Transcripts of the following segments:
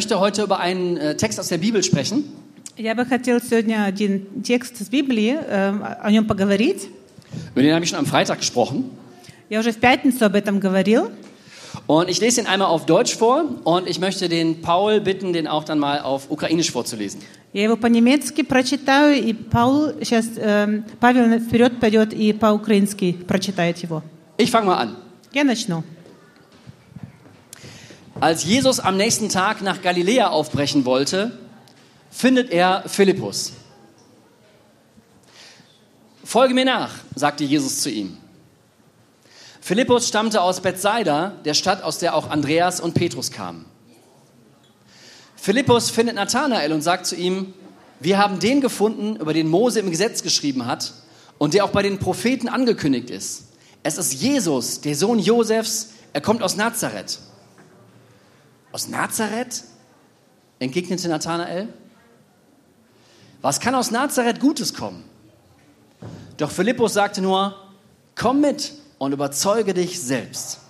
möchte heute über einen äh, Text aus der Bibel sprechen. Я бы хотел сегодня один текст из Библии, э, о нем поговорить. Über den habe ich schon am Freitag gesprochen. Я уже в пятницу об этом говорил. Und ich lese ihn einmal auf Deutsch vor und ich möchte den Paul bitten, den auch dann mal auf Ukrainisch vorzulesen. Я его по-немецки прочитаю, и Павел сейчас, э, Павел вперед пойдет и по-украински прочитает его. Ich fange mal an. Я начну. Als Jesus am nächsten Tag nach Galiläa aufbrechen wollte, findet er Philippus. Folge mir nach, sagte Jesus zu ihm. Philippus stammte aus Bethsaida, der Stadt, aus der auch Andreas und Petrus kamen. Philippus findet Nathanael und sagt zu ihm, wir haben den gefunden, über den Mose im Gesetz geschrieben hat und der auch bei den Propheten angekündigt ist. Es ist Jesus, der Sohn Josefs, er kommt aus Nazareth. Aus Nazareth? entgegnete Nathanael. Was kann aus Nazareth Gutes kommen? Doch Philippus sagte nur, komm mit und überzeuge dich selbst.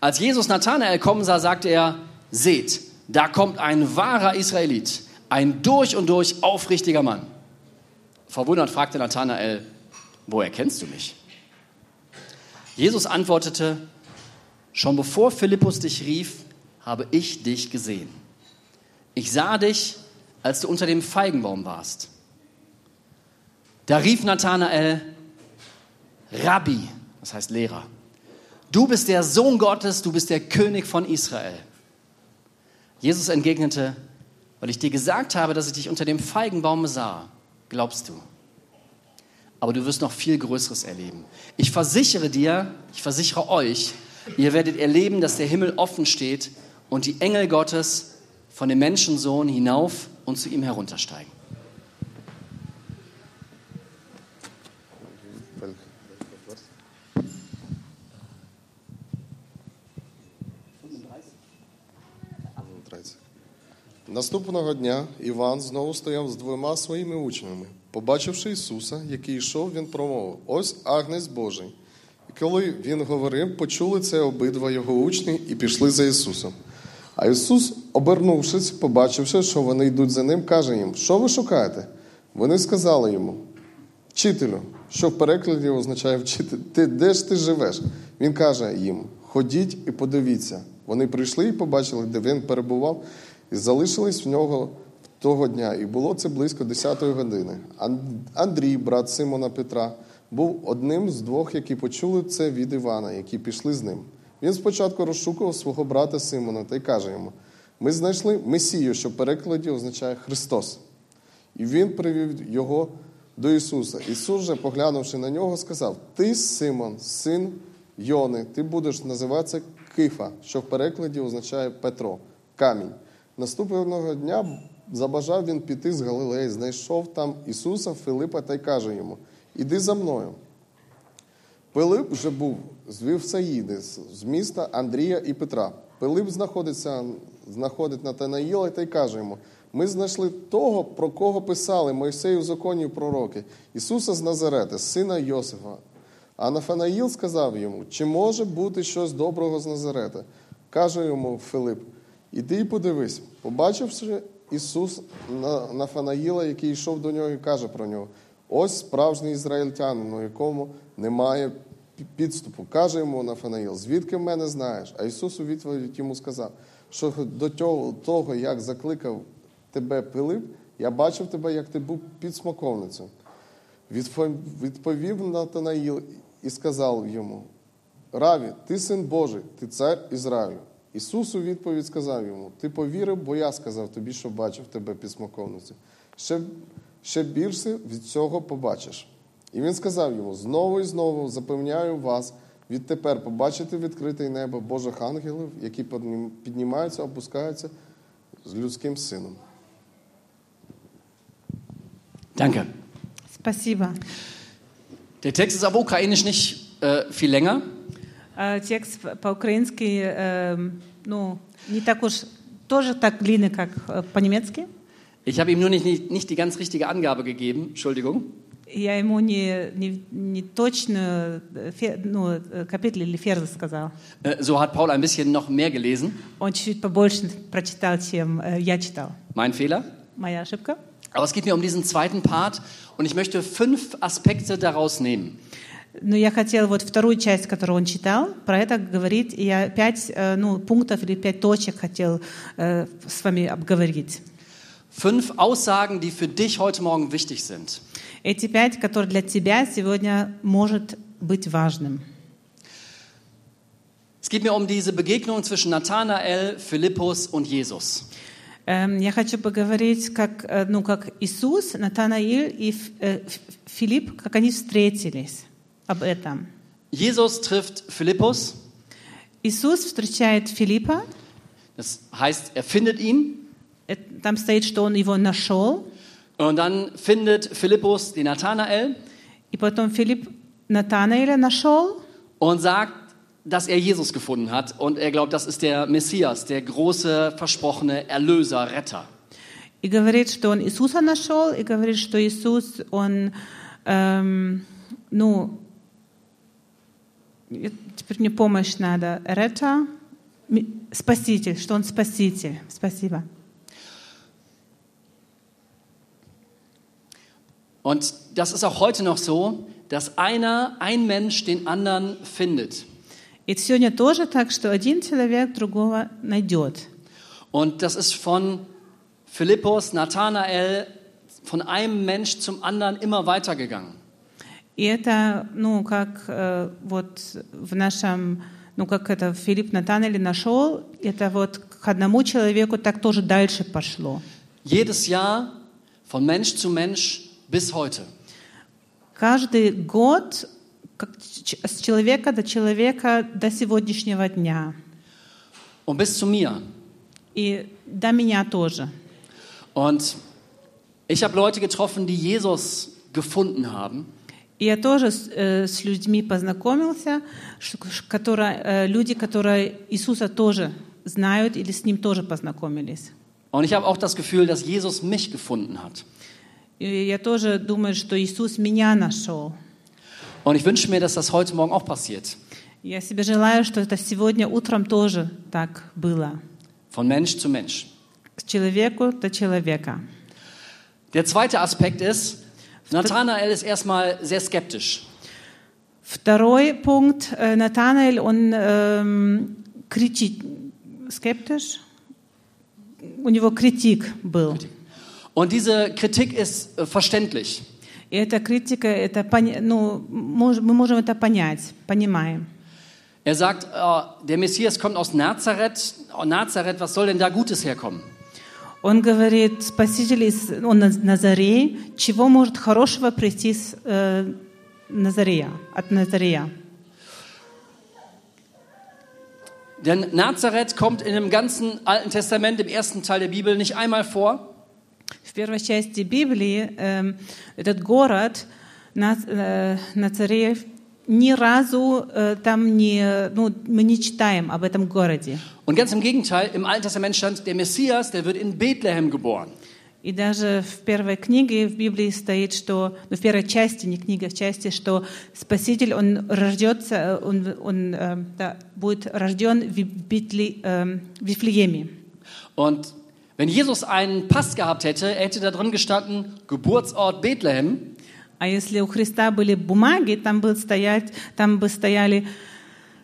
Als Jesus Nathanael kommen sah, sagte er, seht, da kommt ein wahrer Israelit, ein durch und durch aufrichtiger Mann. Verwundert fragte Nathanael, woher kennst du mich? Jesus antwortete, schon bevor Philippus dich rief, habe ich dich gesehen. Ich sah dich, als du unter dem Feigenbaum warst. Da rief Nathanael, Rabbi, das heißt Lehrer, du bist der Sohn Gottes, du bist der König von Israel. Jesus entgegnete, weil ich dir gesagt habe, dass ich dich unter dem Feigenbaum sah, glaubst du. Aber du wirst noch viel Größeres erleben. Ich versichere dir, ich versichere euch, ihr werdet erleben, dass der Himmel offen steht und die Engel Gottes von dem Menschensohn hinauf und zu ihm heruntersteigen. Наступного дня Іван знову стояв з двома своїми учнями. Побачивши Ісуса, який йшов, він промовив: Ось агнець Божий. І коли він говорив, почули це обидва його учні і пішли за Ісусом. А Ісус, обернувшись, побачивши, що вони йдуть за ним, каже їм: Що ви шукаєте? Вони сказали йому: Вчителю, що в перекладі означає вчитель, ти де ж ти живеш? Він каже їм: Ходіть і подивіться. Вони прийшли і побачили, де він перебував, і залишились в нього того дня. І було це близько 10-ї години. Андрій, брат Симона Петра, був одним з двох, які почули це від Івана, які пішли з ним. Він спочатку розшукував свого брата Симона та й каже йому: Ми знайшли Месію, що в перекладі означає Христос. І він привів його до Ісуса. Ісус же, поглянувши на нього, сказав: Ти, Симон, син Йони, ти будеш називатися Кифа, що в перекладі означає Петро, камінь. Наступного дня забажав він піти з Галилеї, знайшов там Ісуса, Филипа та й каже йому: Іди за мною. Пилип вже був з Вівсаїди, з міста Андрія і Петра. Пилип знаходиться, знаходить Натанаїла та й каже йому: Ми знайшли того, про кого писали Мойсей у законі пророки, Ісуса з Назарета, сина Йосифа. А Нафанаїл сказав йому: Чи може бути щось доброго з Назарета? Каже йому Филип: Іди і подивись, побачивши Ісус Нафанаїла, який йшов до нього, і каже про нього: Ось справжній ізраїльтянин, у якому немає підступу. Каже йому Нафанаїл, звідки мене знаєш? А Ісус у відповідь йому сказав, що до того, як закликав тебе Пилип, я бачив тебе, як ти був під смоковницею. Відповів Натанаїл і сказав йому: Раві, ти син Божий, ти цар Ізраїлю. Ісус у відповідь сказав йому: Ти повірив, бо я сказав тобі, що бачив тебе під смоковницею. Ще, ще більше від цього побачиш. І він сказав йому: знову і знову запевняю вас, відтепер побачити відкрите небо Божих ангелів, які піднімаються, опускаються з людським сином. Danke. Спасибо. Der Text ist auf Ukrainisch nicht äh, viel länger. Э, Текст по-украински, э, ну, не так уж, тоже так длинный, как э, по-немецки. Ich habe ihm nur nicht, nicht, nicht die ganz richtige Angabe gegeben, Entschuldigung. Я ему не, не, не точно э, фе- ну, э, капитель или ферзь сказал. Äh, So hat Paul ein bisschen noch mehr gelesen. Он чуть-чуть побольше прочитал, чем э, я читал. Mein Fehler. Моя ошибка. Aber es geht mir um diesen zweiten Part und ich möchte fünf Aspekte daraus nehmen. Но я хотела вот вторую часть, которую он читал, про это говорить. И я пять э, ну, пунктов или пять точек хотел э, с вами обговорить. Fünf Aussagen, die für dich heute Morgen wichtig sind. Эти пять, которые для тебя сегодня может быть важным. Es geht mir um diese Begegnung zwischen Nathanael, Philippus und Jesus. Эм, Я хочу поговорить, как, э, ну, как Иисус, Натанаиль и Ф- э, Ф- Филипп, как они встретились об этом. Jesus trifft Philippus, Иисус встречает Филиппа, das heißt, er findet ihn э, там стоит, что он его нашел, und dann findet Philippus den Nathanael и потом Филипп Натанаиля нашел, und sagt, dass er Jesus gefunden hat und er glaubt, das ist der Messias, der große, versprochene Erlöser, Retter. и говорит, что он Иисуса нашел, и говорит, что Иисус, он, эм, ну, э, теперь мне помощь надо, Рета, ми- спаситель, что он спаситель. Спасибо. Und das ist auch heute noch so, dass einer, ein Mensch den anderen findet. И сегодня тоже так, что один человек другого найдет. Und das ist von Philippus, Nathanael, von einem Mensch zum anderen immer weitergegangen. И это, ну, как э, вот в нашем, ну, как это Филипп Натанели нашел, это вот к одному человеку так тоже дальше пошло. Jedes Jahr von Mensch zu Mensch bis heute. Каждый год как ч- с человека до человека до сегодняшнего дня. Und bis zu mir. И до меня тоже. Und ich habe Leute getroffen, die Jesus gefunden haben. И я тоже с, э, с людьми познакомился, ш- ш- которые, э, люди, которые Иисуса тоже знают или с Ним тоже познакомились. Und ich habe auch das Gefühl, dass Jesus mich gefunden hat. Я тоже думаю, что Иисус меня нашел. Und ich wünsche mir, dass das heute Morgen auch passiert. Я себе желаю, что это сегодня утром тоже так было. Von Mensch zu Mensch. С человеку до человека. Der zweite Aspekt ist, Nathanael ist erstmal sehr skeptisch. Второй пункт. э, Натанаэль, он эм, критик, скептиш. У него критик был. Und diese Kritik ist äh, verständlich. И эта критика, это, поня- ну, мож- мы можем это понять, понимаем. Er sagt, äh, der Messias kommt aus Nazareth. Oh, Nazareth, was soll denn da Gutes herkommen? Он говорит, Спаситель из он из Назареи, чего может хорошего прийти с э, Назарея, от Назарея? Denn Nazareth kommt in dem ganzen Alten Testament, im ersten Teil der Bibel, nicht einmal vor. В первой части Библии эм, этот город Нац- э, Нацареев ни разу э, там не, ну, мы не читаем об этом городе. Und ganz im Gegenteil, im Alten Testament stand, der Messias, der wird in Bethlehem geboren. И даже в первой книге в Библии стоит, что, ну, в первой части, не книга, в части, что Спаситель, он рождется, э, он, он, э, да, будет рожден в, Битли, э, в Вифлееме. Und wenn Jesus einen Pass gehabt hätte, er hätte da drin gestanden, Geburtsort Bethlehem. А если у Христа были бумаги, там, бы стоять, там бы стояли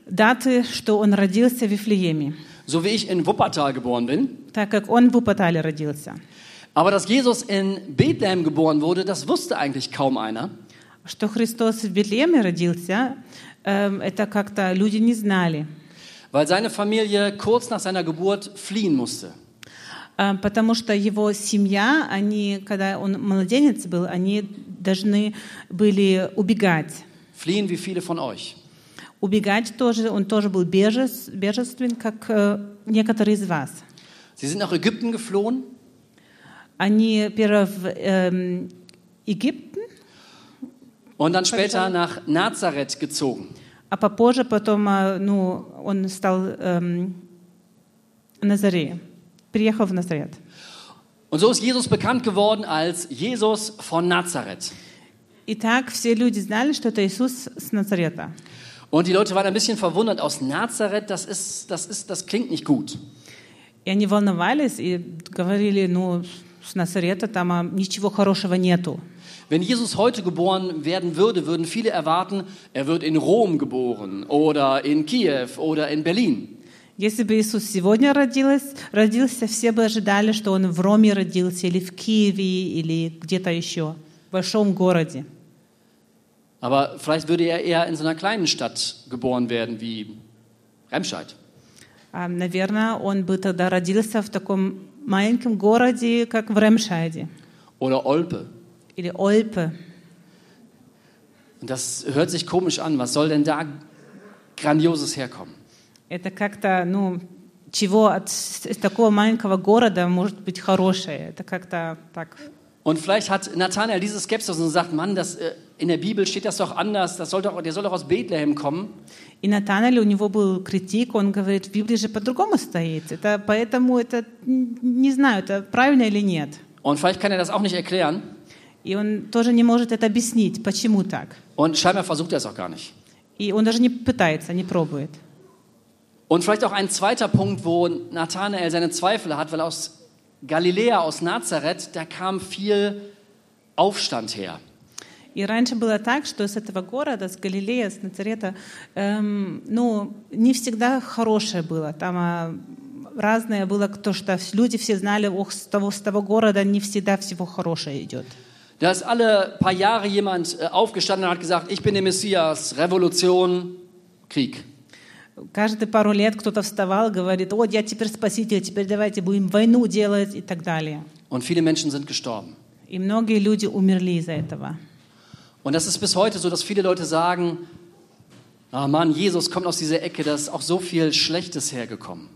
даты, что он родился в Вифлееме, so wie ich in Wuppertal geboren bin. так как он в Упатале родился. Aber dass Jesus in Bethlehem geboren wurde, das wusste eigentlich kaum einer. Что Христос в Вифлееме родился, эм, это как-то люди не знали. Weil seine Familie kurz nach seiner Geburt fliehen musste. Э, Потому что его семья, они, когда он младенец был, они должны были убегать. Fliehen wie viele von euch. Убегать тоже, он тоже был бежес, бежествен, как э, некоторые из вас. Sie sind nach Ägypten geflohen Они первое в эм, Египет, und dann später nach Nazareth gezogen. а попозже потом, э, ну, он стал эм, Назаре, приехал в Назарет. Und so ist Jesus bekannt geworden als Jesus von Nazareth. И так все люди знали, что это Иисус с Назарета. Und die Leute waren ein bisschen verwundert aus Nazareth, das ist, das ist, das klingt nicht gut. И они волновались и говорили, ну, с Назарета там а, ничего хорошего нету. Wenn Jesus heute geboren werden würde, würden viele erwarten, er wird in Rom geboren oder in Kiew oder in Berlin. Если бы Иисус сегодня родилась, родился, все бы ожидали, что Он в Роме родился, или в Киеве, или где-то еще, в большом городе. Aber vielleicht würde er eher in so einer kleinen Stadt geboren werden wie Remscheid. А, наверное, он бы тогда родился в таком маленьком городе, как в Ремшайде oder Olpe. или Ольпе. Und das hört sich komisch an. Was soll denn da Grandioses herkommen? Это как-то, ну, чего от такого маленького города может быть хорошее? Это как-то так. Und vielleicht hat Nathanael diese Skepsis und sagt, Mann, das, äh, in der Bibel steht das doch anders. Das soll doch, der soll doch aus Bethlehem kommen. И Натаналь, у него был критик, он говорит, в Библии же по-другому стоит. Это, поэтому это, не знаю, это правильно или нет. Und vielleicht kann er das auch nicht erklären. И он тоже не может это объяснить, почему так. Und scheinbar versucht er es auch gar nicht. И он даже не пытается, не пробует. Und vielleicht auch ein zweiter Punkt, wo Nathanael seine Zweifel hat, weil aus Galiläa, aus Nazareth, da kam viel Aufstand her. И раньше было так, что с этого города, с Галилея, с Нацарета, эм, ну, не всегда хорошее было. Там а, разное было, то, что люди все знали, ох, с того, с того города не всегда всего хорошее идет. Da ist alle paar Jahre jemand äh, aufgestanden und hat gesagt, ich bin der Messias, Revolution, Krieg. Каждые пару лет кто-то вставал, говорит, вот я теперь спаситель, теперь давайте будем войну делать и так далее. Und viele Menschen sind gestorben. И многие люди умерли из-за этого. Und das ist bis heute so, dass viele Leute sagen, ah Mann, Jesus kommt aus dieser Ecke, da ist auch so viel Schlechtes hergekommen.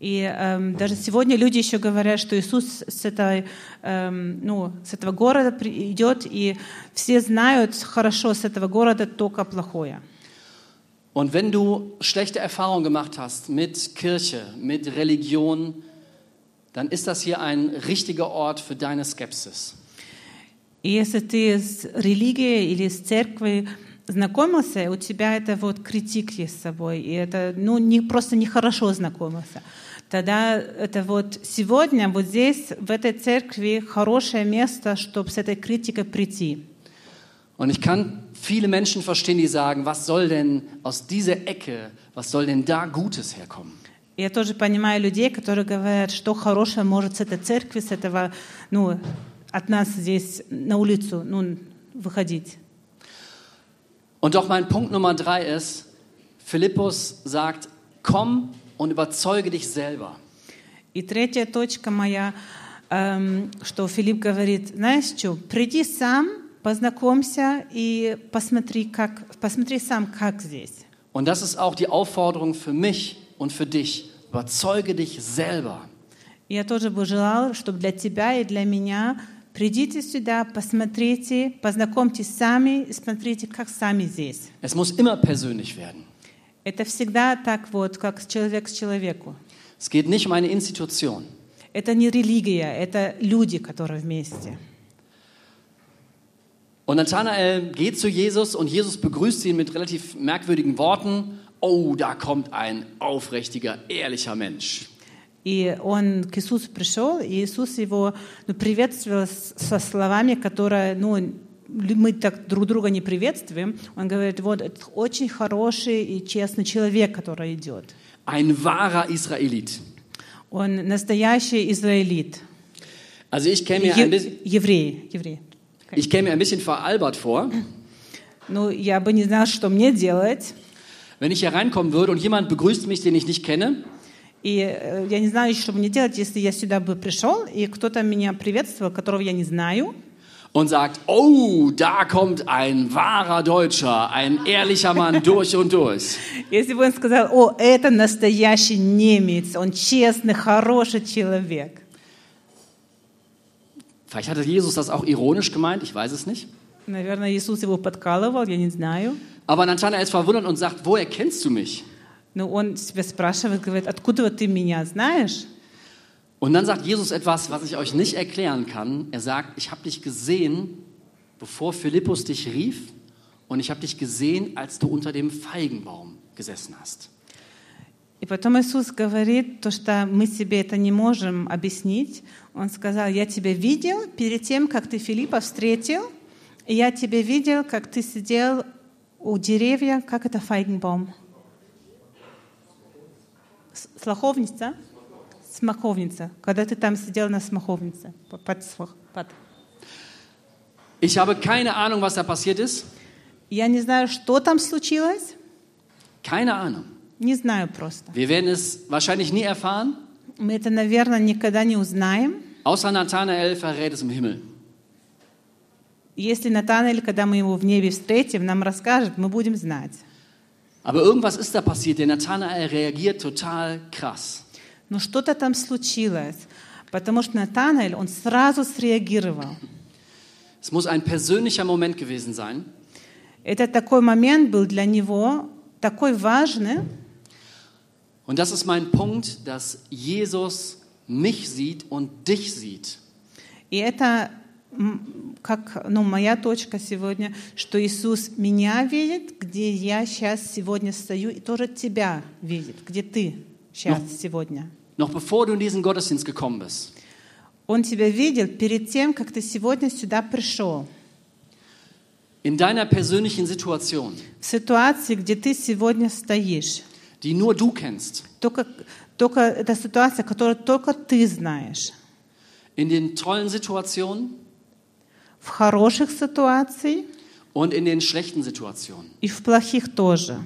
И эм, даже сегодня люди еще говорят, что Иисус с, этой, эм, ну, с этого города идет, и все знают хорошо с этого города только плохое. Und wenn du schlechte Erfahrungen gemacht hast mit Kirche, mit Religion, dann ist das hier ein richtiger Ort für deine Skepsis. И если ты с религией или с церковью знакомился, у тебя это вот критик есть с собой, и это ну, не, просто нехорошо знакомился, тогда это вот сегодня вот здесь, в этой церкви, хорошее место, чтобы с этой критикой прийти. Und ich kann viele Menschen verstehen, die sagen, was soll denn aus dieser Ecke, was soll denn da Gutes herkommen? Я тоже понимаю людей, которые говорят, что хорошее может с этой церкви, с этого, ну, от нас здесь на улицу, ну, выходить. Und doch mein Punkt Nummer drei ist, Philippus sagt, komm und überzeuge dich selber. И третья точка моя, эм, что Филипп говорит, знаешь что, приди сам, познакомься и посмотри, как, посмотри сам, как здесь. Und das ist auch die Aufforderung für mich und für dich. Überzeuge dich selber. Я тоже бы желала, чтобы для тебя и для меня придите сюда, посмотрите, познакомьтесь сами смотрите, как сами здесь. Es muss immer persönlich werden. Это всегда так вот, как человек с человеку. Es geht nicht um eine Institution. Это не религия, это люди, которые вместе. Und Nathanael geht zu Jesus und Jesus begrüßt ihn mit relativ merkwürdigen Worten. Oh, da kommt ein aufrichtiger, ehrlicher Mensch. И он к Иисусу пришел, и Иисус его ну, приветствовал с- со словами, которые ну, лю- мы так друг друга не приветствуем. Он говорит, вот это очень хороший и честный человек, который идет. Ein wahrer Israelit. Он настоящий израилит. Also ich käme mir ein Е- bisschen, еврей. еврей. ich käme mir ein bisschen veralbert vor, Ну, я бы не знала, что мне делать. wenn ich hier reinkommen würde und jemand begrüßt mich, den ich nicht kenne. И э, я не знаю, что мне делать, если я сюда бы пришел, и кто-то меня приветствовал, которого я не знаю. und sagt, oh, da kommt ein wahrer Deutscher, ein ehrlicher Mann durch und durch. Если бы он сказал, о, это настоящий немец, он честный, хороший человек. Vielleicht hatte Jesus das auch ironisch gemeint, ich weiß es nicht. Наверное, Иисус его подкалывал, я не знаю. Aber Nathanael ist verwundert und sagt, woher kennst du mich? Но он себя спрашивает, говорит, откуда ты меня знаешь? Und dann sagt Jesus etwas, was ich euch nicht erklären kann. Er sagt, ich habe dich gesehen bevor Philippus dich rief und ich habe dich gesehen, als du unter dem Feigenbaum gesessen hast. И потом Иисус говорит то, что мы себе это не можем объяснить. Он сказал, я тебя видел перед тем, как ты Филиппа встретил, и я тебя видел, как ты сидел у деревья, как это файгенбаум? С- Слаховница? Смаховница. Когда ты там сидел на смаховнице. по- Под, под. Ich habe keine Ahnung, was da passiert ist. Я не знаю, что там случилось. Keine Ahnung. Не знаю просто. Wir werden es wahrscheinlich nie erfahren, Мы это, наверное, никогда не узнаем. außer Nathanael verrät es im Himmel. Если Натанаэль, когда мы его в небе встретим, нам расскажет, мы будем знать. Aber irgendwas ist da passiert. Der Nathanael reagiert total krass. Но что-то там случилось, потому что Натанаэль, он сразу среагировал. Es muss ein persönlicher Moment gewesen sein. Это такой момент был для него, такой важный, Und das ist mein Punkt, dass Jesus mich sieht und dich sieht. и это как ну, моя точка сегодня, что Иисус меня видит, где я сейчас сегодня стою, и тоже тебя видит, где ты сейчас Ну. сегодня. Noch bevor du in diesen Gottesdienst gekommen bist. Он тебя видел перед тем, как ты сегодня сюда пришел. In deiner persönlichen Situation, В ситуации, где ты сегодня стоишь. die nur du kennst. Только, только это ситуация, которую только ты знаешь. In den tollen Situationen В хороших ситуациях und in den schlechten Situationen. и в плохих тоже.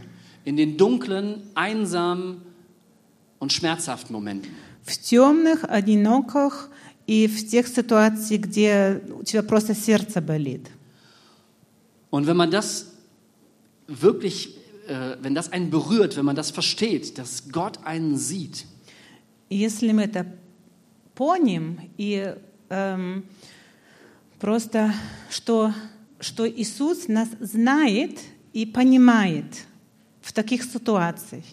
In den dunklen, einsamen und schmerzhaften Momenten. В темных, одиноких и в тех ситуациях, где у тебя просто сердце болит. Und wenn man das wirklich, äh, wenn das einen berührt, wenn man das versteht, dass Gott einen sieht, И если мы это поним, и эм, просто, что, что Иисус нас знает и понимает в таких ситуациях,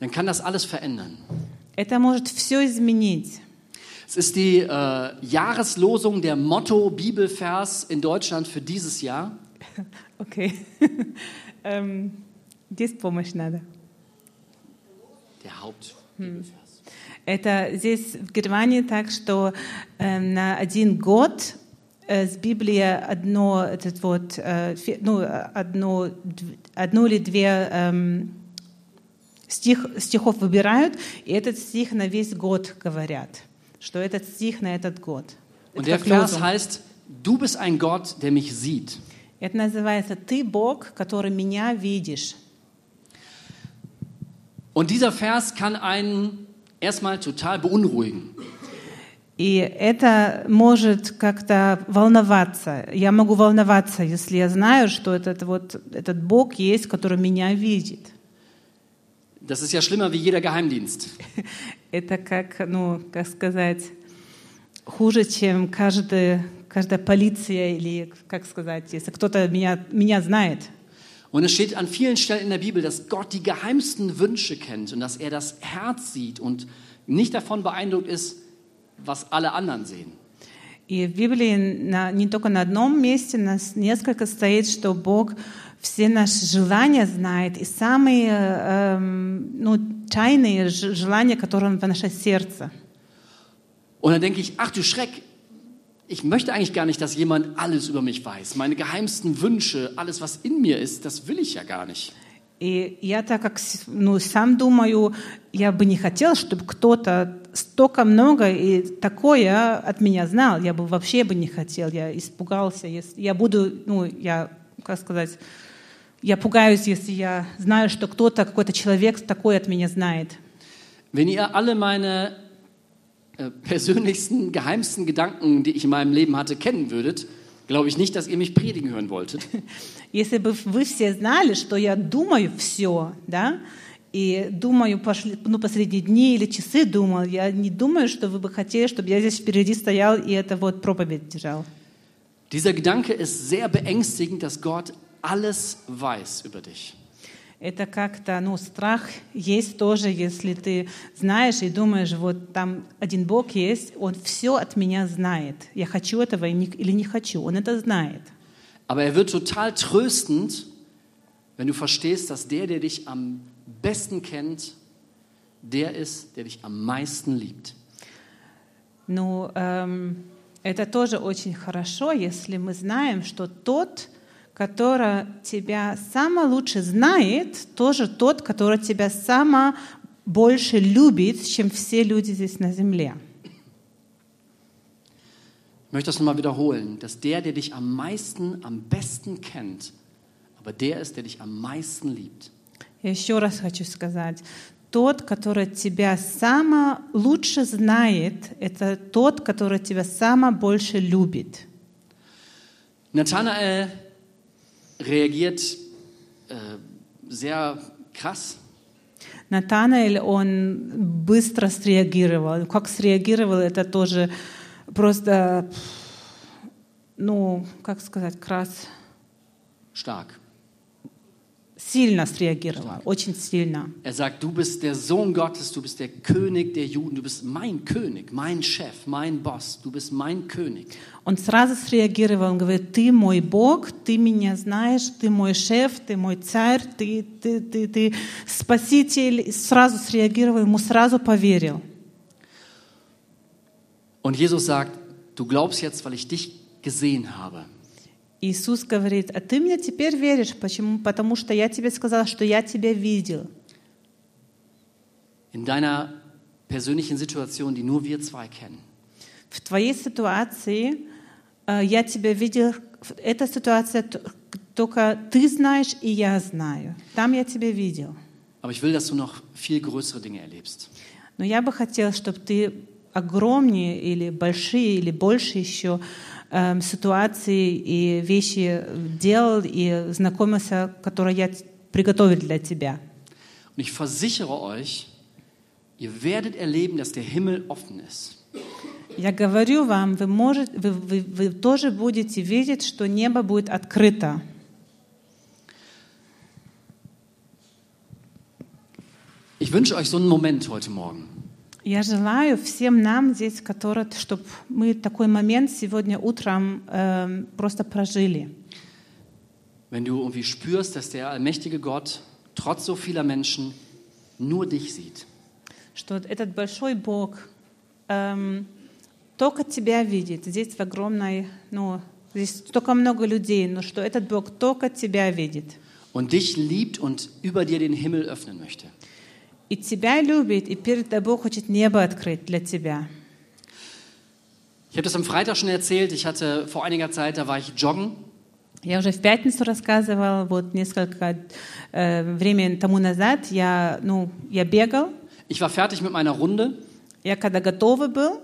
dann kann das alles verändern. это может все изменить. Es ist die äh, Jahreslosung, der Motto-Bibelvers in Deutschland für dieses Jahr. Окей. Эм, Здесь помощь надо. Der. Это здесь в Германии так, что э, на один год э, с Библии одно, этот вот, э, ну, одно, одну или две эм, стих, стихов выбирают, и этот стих на весь год говорят, что этот стих на этот год. Und der Vers heißt, du bist ein Gott, der mich sieht. Это называется «Ты Бог, который меня видишь». Und dieser Vers kann einen erstmal total beunruhigen. И это может как-то волноваться. Я могу волноваться, если я знаю, что этот, вот, этот Бог есть, который меня видит. Das ist ja schlimmer wie jeder Geheimdienst. Это как, ну, как сказать, хуже, чем каждая, каждая полиция или, как сказать, если кто-то меня, меня знает. Und es steht an vielen Stellen in der Bibel, dass Gott die geheimsten Wünsche kennt und dass er das Herz sieht und nicht davon beeindruckt ist, was alle anderen sehen. И в Библии на- не только на одном месте, нас несколько стоит, что Бог все наши желания знает, и самые эм, ну, тайные ж- желания, которые Он в наше сердце. Und dann denke ich, ach du Schreck, ich möchte eigentlich gar nicht, dass jemand alles über mich weiß. Meine geheimsten Wünsche, alles, was in mir ist, das will ich ja gar nicht. И я так как с- ну, сам думаю, я бы не хотела, чтобы кто-то столько много и такое от меня знал. Я бы вообще бы не хотел. Я испугался. Если я буду, ну, я, как сказать, я пугаюсь, если я знаю, что кто-то, какой-то человек такое от меня знает. Wenn ihr alle meine äh, persönlichsten, geheimsten Gedanken, die ich in meinem Leben hatte, kennen würdet, glaube ich nicht, dass ihr mich predigen hören wolltet. Если бы вы все знали, что я думаю все, да, и думаю пошли, ну, последние дни или часы думал, я не думаю, что вы бы хотели, чтобы я здесь впереди стоял и это вот проповедь держал. Dieser Gedanke ist sehr beängstigend, dass Gott alles weiß über dich. Это как-то, ну, страх есть тоже, если ты знаешь и думаешь, вот там один Бог есть, Он все от меня знает. Я хочу этого или не хочу, Он это знает. Aber er wird total tröstend, wenn du verstehst, dass der, der dich am besten kennt, der ist, der dich am meisten liebt. Ну, эм, это тоже очень хорошо, если мы знаем, что тот, который тебя самое лучше знает, тоже тот, который тебя самое больше любит, чем все люди здесь на земле. Ich möchte das nochmal wiederholen, dass der, der dich am meisten, am besten kennt, aber der ist, der dich am meisten liebt. Я еще раз хочу сказать, тот, который тебя самое лучше знает, это тот, который тебя самое больше любит. Nathanael reagiert äh, sehr krass. Натанаэль, он быстро среагировал. Как среагировал, это тоже просто, ну, как сказать, крас. Stark. Сильно среагировал, очень сильно. Er sagt, du bist der Sohn Gottes, du bist der König der Juden, du bist mein König, mein Chef, mein Boss, du bist mein König. Он сразу среагировал, он говорит, ты мой Бог, ты меня знаешь, ты мой шеф, ты мой царь, ты, ты, ты, ты спаситель. Сразу среагировал, ему сразу поверил. Und Jesus sagt, du glaubst jetzt, weil ich dich gesehen habe. Иисус говорит, а ты мне теперь веришь, почему? Потому что я тебе сказал, что я тебя видел. In deiner persönlichen Situation, die nur wir zwei kennen. В твоей ситуации э, я тебя видел, эта ситуация только ты знаешь и я знаю. Там я тебя видел. Aber ich will, dass du noch viel größere Dinge erlebst. Но я бы хотела, чтобы ты огромнее или большие или больше еще эм, ситуации и вещи делал и знакомился, которые я т- приготовил для тебя. Und ich versichere euch, ihr werdet erleben, dass der Himmel offen ist. Я говорю вам, вы, может, вы, вы, вы тоже будете видеть, что небо будет открыто. Ich wünsche euch so einen Moment heute Morgen. Я желаю всем нам здесь, которые, чтобы мы такой момент сегодня утром эм, просто прожили. Wenn du irgendwie spürst, dass der allmächtige Gott trotz so vieler Menschen nur dich sieht. Что этот большой Бог эм, только тебя видит. Здесь в огромной, ну, здесь столько много людей, но что этот Бог только тебя видит. Und dich liebt und über dir den Himmel öffnen möchte. И тебя любит, и перед тобой хочет небо открыть для тебя. Ich habe das am Freitag schon erzählt. Ich hatte vor einiger Zeit, da war ich joggen Я уже в пятницу рассказывал, вот несколько э, времени тому назад я, ну, я бегал, Ich war fertig mit meiner Runde, я когда готовый был,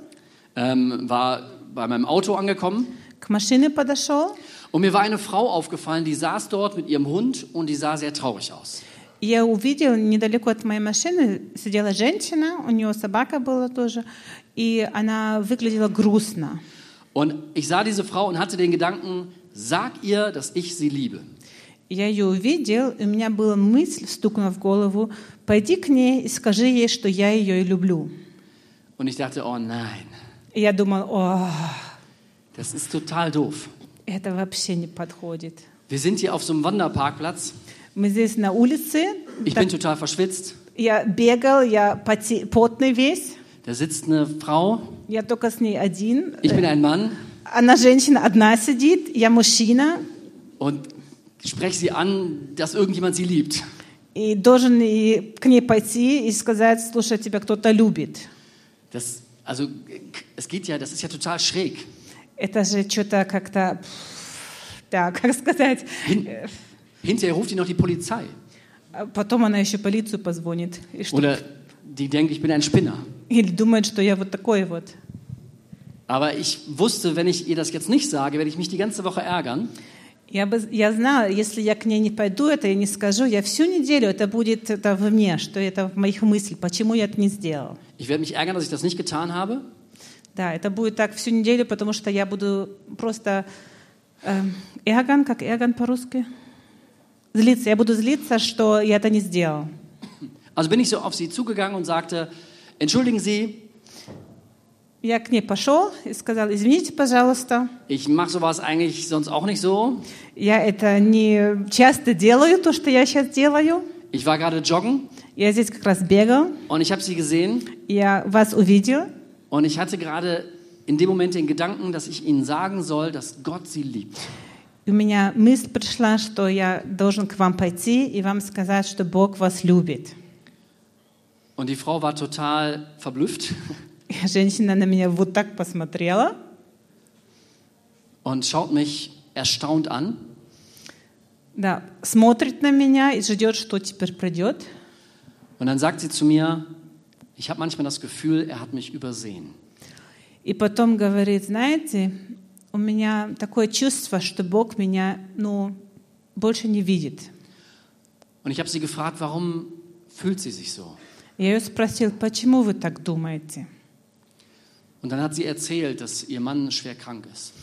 ähm, war bei meinem Auto angekommen к машине подошел, und mir war eine Frau aufgefallen, die saß dort mit ihrem Hund und die sah sehr traurig aus. Я увидел недалеко от моей машины сидела женщина, у нее собака была тоже, и она выглядела грустно. Und ich sah diese Frau und hatte den Gedanken, sag ihr, dass ich sie liebe. Я ее увидел, и у меня была мысль, стукнула в голову, пойди к ней и скажи ей, что я ее и люблю. Und ich dachte, oh nein, И я думал, о, das ist total doof. это вообще не подходит. Wir sind hier auf so einem Wanderparkplatz. Мы здесь на улице, Ich bin total verschwitzt. я бегал, я поте- потный весь, Da sitzt eine Frau, я только с ней один. ich bin ein Mann Она женщина одна сидит, я мужчина, und spreche sie an, dass irgendjemand sie liebt. и должен и к ней пойти и сказать, слушай, тебя кто-то любит. Das, also, es geht ja, das ist ja total schräg. Это же что-то как-то, да, как сказать. Hin, hinterher ruft die noch die Polizei. А Потом она еще полицию позвонит. И что- Oder die denkt, ich bin ein Spinner. Или думает, что я вот такой вот. Aber ich wusste, wenn ich ihr das jetzt nicht sage, werde ich mich die ganze Woche ärgern. Я, бы, я знала, если я к ней не пойду, это и не скажу, я всю неделю это будет это в мне, что это в моих мыслях, почему я это не сделал. Ich werde mich ärgern, dass ich das nicht getan habe. Да, это будет так всю неделю, потому что я буду просто эм, ärgern, как ärgern по-русски? злиться. Я буду злиться, что я это не сделал. Also bin ich so auf sie zugegangen und sagte, entschuldigen Sie, Я к ней пошел и сказал, извините, пожалуйста, ich mache sowas eigentlich sonst auch nicht so. я это не часто делаю, то, что я сейчас делаю. Ich war gerade joggen Я здесь как раз бегал, und ich habe sie gesehen я вас увидел, und ich hatte gerade in dem Moment den Gedanken, dass ich ihnen sagen soll, dass Gott sie liebt. У меня мысль пришла, что я должен к вам пойти и вам сказать, что Бог вас любит. Und die Frau war total verblüfft женщина на меня вот так посмотрела und schaut mich erstaunt an. Да, смотрит на меня и ждет, что теперь придет. Und dann sagt sie zu mir, ich habe manchmal das Gefühl, er hat mich übersehen. И потом говорит, знаете, у меня такое чувство, что Бог меня, ну, больше не видит. Und ich habe sie gefragt, warum fühlt sie sich so? Я ее спросил, почему вы так думаете? Und dann hat sie erzählt, dass ihr Mann schwer krank ist.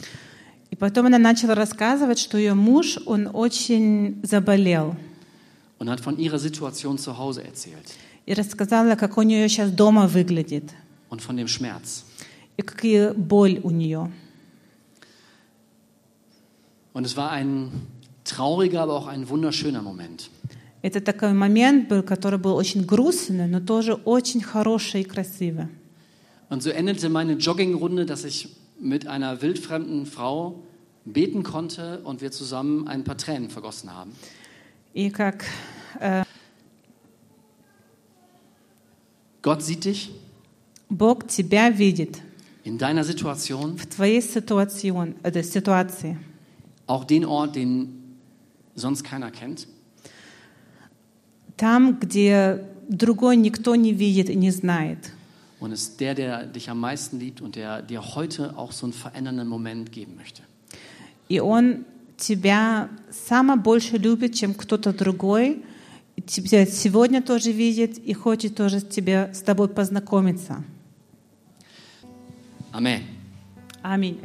И потом она начала рассказывать, что ее муж, он очень заболел. Und hat von ihrer Situation zu Hause erzählt И рассказала, как у нее сейчас дома выглядит. und von dem Schmerz. И какая боль у нее. Und es war ein trauriger, aber auch ein wunderschöner Moment. Это такой момент был, который был очень грустный, но тоже очень хороший и красивый. Und so endete meine Joggingrunde, dass ich mit einer wildfremden Frau beten konnte und wir zusammen ein paar Tränen vergossen haben. И как Gott sieht dich Бог тебя видит in deiner Situation, в твоей ситуацион- э, ситуации. auch den Ort, den sonst keiner kennt. Там, где другой никто не видит и не знает. Und ist der, der dich am meisten liebt und der dir heute auch so einen verändernden Moment geben möchte. И Он тебя само больше любит, чем кто-то другой. И Тебя сегодня тоже видит и хочет тоже с, тебе, с тобой познакомиться. Amen. Аминь.